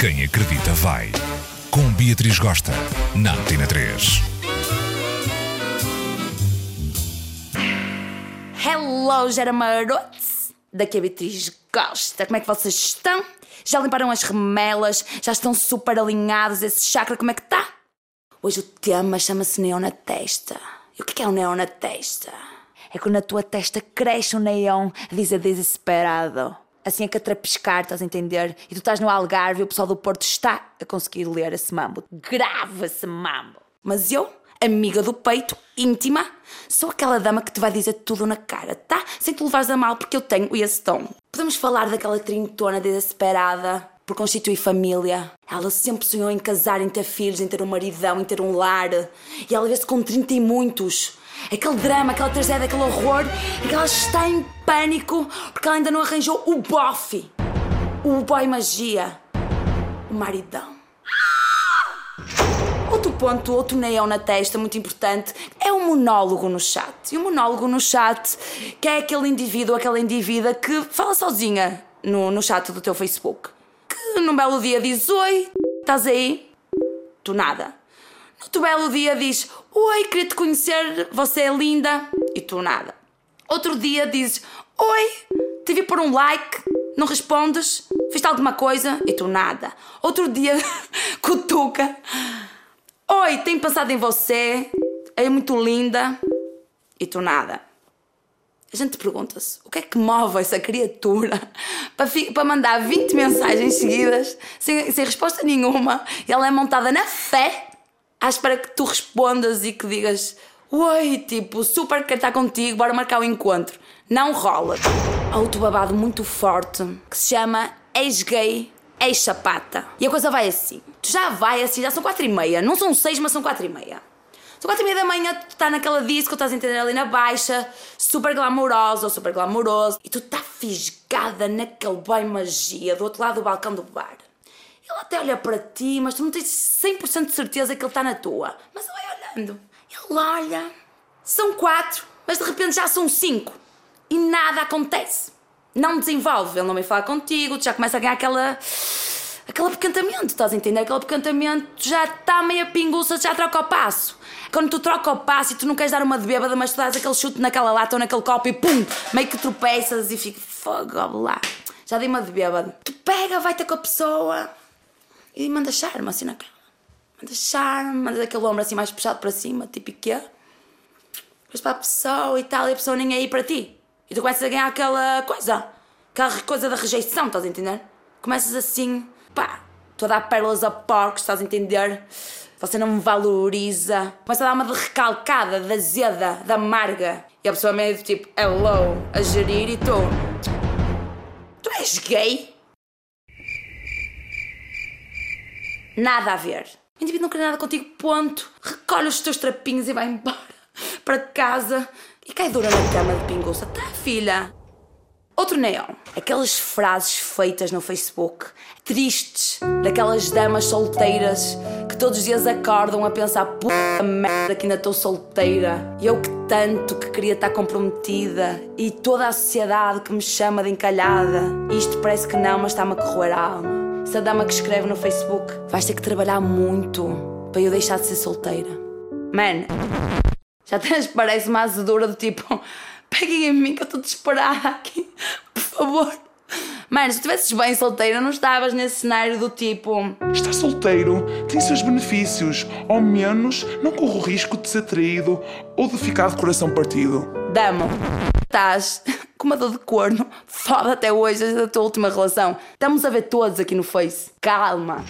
Quem acredita vai. Com Beatriz Gosta, na Antena 3. Hello, Geramarotes! Daqui a Beatriz Gosta. Como é que vocês estão? Já limparam as remelas? Já estão super alinhados? Esse chakra como é que está? Hoje o tema chama-se neon na testa. E o que é um neon na testa? É quando na tua testa cresce um neon a dizer desesperado. Assim é a trapiscar, estás a entender? E tu estás no Algarve e o pessoal do Porto está a conseguir ler esse mambo. Grava esse mambo. Mas eu, amiga do peito, íntima, sou aquela dama que te vai dizer tudo na cara, tá? Sem te levares a mal porque eu tenho esse tom. Podemos falar daquela trintona desesperada por constituir família. Ela sempre sonhou em casar, em ter filhos, em ter um maridão, em ter um lar. E ela vê-se com 30 e muitos. Aquele drama, aquela tragédia, aquele horror, e que ela está em pânico porque ela ainda não arranjou o bofe, o boy magia, o maridão. Outro ponto, outro neon na testa, muito importante, é o monólogo no chat. E o monólogo no chat, que é aquele indivíduo, aquela indivídua que fala sozinha no, no chat do teu Facebook. Que num belo dia diz: Oi, estás aí? Tu nada. No belo dia diz: Oi, queria te conhecer, você é linda. E tu nada. Outro dia dizes: Oi, te vi por um like, não respondes, fizeste alguma coisa e tu nada. Outro dia, cutuca: Oi, tenho pensado em você, é muito linda e tu nada. A gente pergunta-se o que é que move essa criatura para, para mandar 20 mensagens seguidas sem, sem resposta nenhuma e ela é montada na fé à espera que tu respondas e que digas Oi, tipo, super quero estar contigo, bora marcar o encontro. Não rola. Há outro babado muito forte que se chama ex-gay, ex-chapata. E a coisa vai assim. Tu já vai assim, já são quatro e meia. Não são seis, mas são quatro e meia. São quatro e meia da manhã, tu está naquela disco, estás a entender ali na baixa, super glamourosa ou super glamouroso, e tu está fisgada naquele bem magia do outro lado do balcão do bar. Ele até olha para ti, mas tu não tens 100% de certeza que ele está na tua. Mas ele vai olhando. Ele olha. São quatro, mas de repente já são cinco. E nada acontece. Não desenvolve. Ele não vem falar contigo, tu já começa a ganhar aquela. aquele apecantamento, estás a entender? Aquele apecantamento já está meio pinguça, já troca o passo. Quando tu troca o passo e tu não queres dar uma de bêbada, mas tu dás aquele chute naquela lata ou naquele copo e pum, meio que tropeças e fica fogo lá. Já dei uma de bêbada. Tu pega, vai ter com a pessoa e manda charme assim naquela. Manda charme, manda aquele ombro assim mais puxado para cima, tipo quê? Depois para a pessoa e tal, e a pessoa nem é aí para ti. E tu começas a ganhar aquela coisa, aquela coisa da rejeição, estás a entender? Começas assim, pá, tu a dar pérolas a porcos, estás a entender? Você não me valoriza. Começa a dar uma de recalcada, da azeda, da amarga. E a pessoa meio tipo, hello, a gerir e tu. Tu és gay? Nada a ver. O indivíduo não quer nada contigo, ponto. Recolhe os teus trapinhos e vai embora para casa e cai dura na cama de pinguça. Tá, filha? Outro neon. Aquelas frases feitas no Facebook, tristes, daquelas damas solteiras que todos os dias acordam a pensar: puta merda, que ainda estou solteira. E eu que tanto que queria estar comprometida. E toda a sociedade que me chama de encalhada. Isto parece que não, mas está-me a corroer a alma. Essa dama que escreve no Facebook, vais ter que trabalhar muito para eu deixar de ser solteira. Man, já parece uma azedura do tipo peguem em mim que eu estou desesperada aqui, por favor. Mano, se estivesses bem solteira, não estavas nesse cenário do tipo. Estar solteiro tem seus benefícios, ao menos não corro o risco de ser traído ou de ficar de coração partido. Damo, estás com uma dor de corno foda até hoje da tua última relação. Estamos a ver todos aqui no Face. Calma.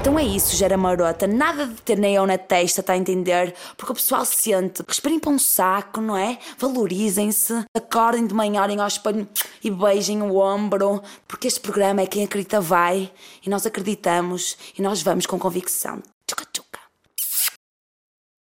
Então é isso, gera marota. Nada de ter neon na testa, está a entender? Porque o pessoal sente. Respirem para um saco, não é? Valorizem-se. Acordem de manhã, olhem ao espelho e beijem o ombro. Porque este programa é quem acredita vai. E nós acreditamos. E nós vamos com convicção.